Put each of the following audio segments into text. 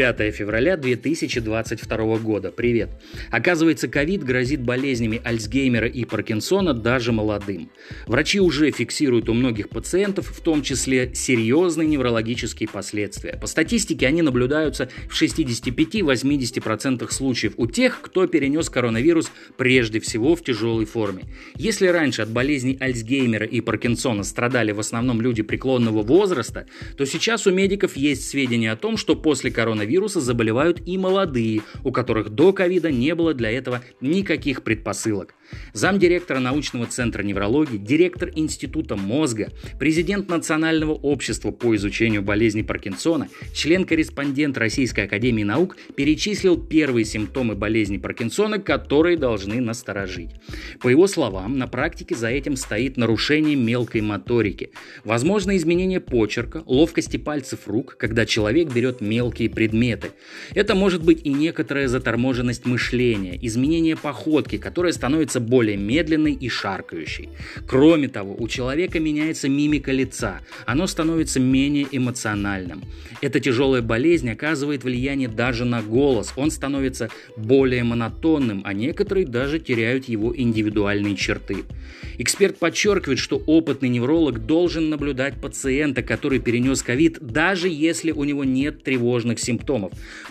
5 февраля 2022 года. Привет. Оказывается, ковид грозит болезнями Альцгеймера и Паркинсона даже молодым. Врачи уже фиксируют у многих пациентов, в том числе серьезные неврологические последствия. По статистике они наблюдаются в 65-80% случаев у тех, кто перенес коронавирус прежде всего в тяжелой форме. Если раньше от болезней Альцгеймера и Паркинсона страдали в основном люди преклонного возраста, то сейчас у медиков есть сведения о том, что после коронавируса заболевают и молодые, у которых до ковида не было для этого никаких предпосылок. Замдиректора научного центра неврологии, директор Института мозга, президент Национального общества по изучению болезней Паркинсона, член-корреспондент Российской академии наук перечислил первые симптомы болезни Паркинсона, которые должны насторожить. По его словам, на практике за этим стоит нарушение мелкой моторики, возможно изменение почерка, ловкости пальцев рук, когда человек берет мелкие предметы. Это может быть и некоторая заторможенность мышления, изменение походки, которая становится более медленной и шаркающей. Кроме того, у человека меняется мимика лица, оно становится менее эмоциональным. Эта тяжелая болезнь оказывает влияние даже на голос, он становится более монотонным, а некоторые даже теряют его индивидуальные черты. Эксперт подчеркивает, что опытный невролог должен наблюдать пациента, который перенес ковид, даже если у него нет тревожных симптомов,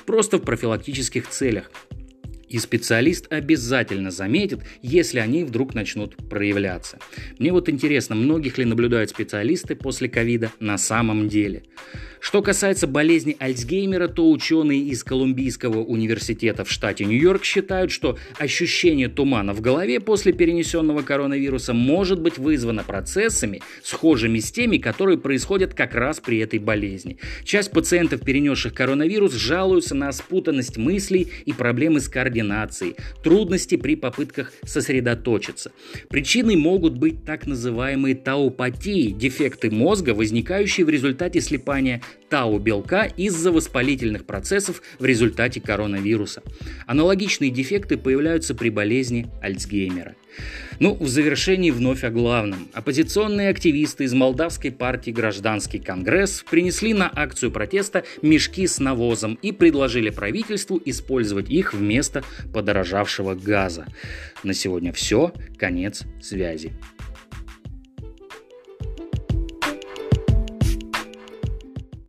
просто в профилактических целях. И специалист обязательно заметит, если они вдруг начнут проявляться. Мне вот интересно, многих ли наблюдают специалисты после ковида на самом деле? Что касается болезни Альцгеймера, то ученые из Колумбийского университета в штате Нью-Йорк считают, что ощущение тумана в голове после перенесенного коронавируса может быть вызвано процессами, схожими с теми, которые происходят как раз при этой болезни. Часть пациентов, перенесших коронавирус, жалуются на спутанность мыслей и проблемы с координацией, трудности при попытках сосредоточиться. Причиной могут быть так называемые таупатии, дефекты мозга, возникающие в результате слепания тау-белка из-за воспалительных процессов в результате коронавируса. Аналогичные дефекты появляются при болезни Альцгеймера. Ну, в завершении вновь о главном. Оппозиционные активисты из молдавской партии «Гражданский конгресс» принесли на акцию протеста мешки с навозом и предложили правительству использовать их вместо подорожавшего газа. На сегодня все. Конец связи.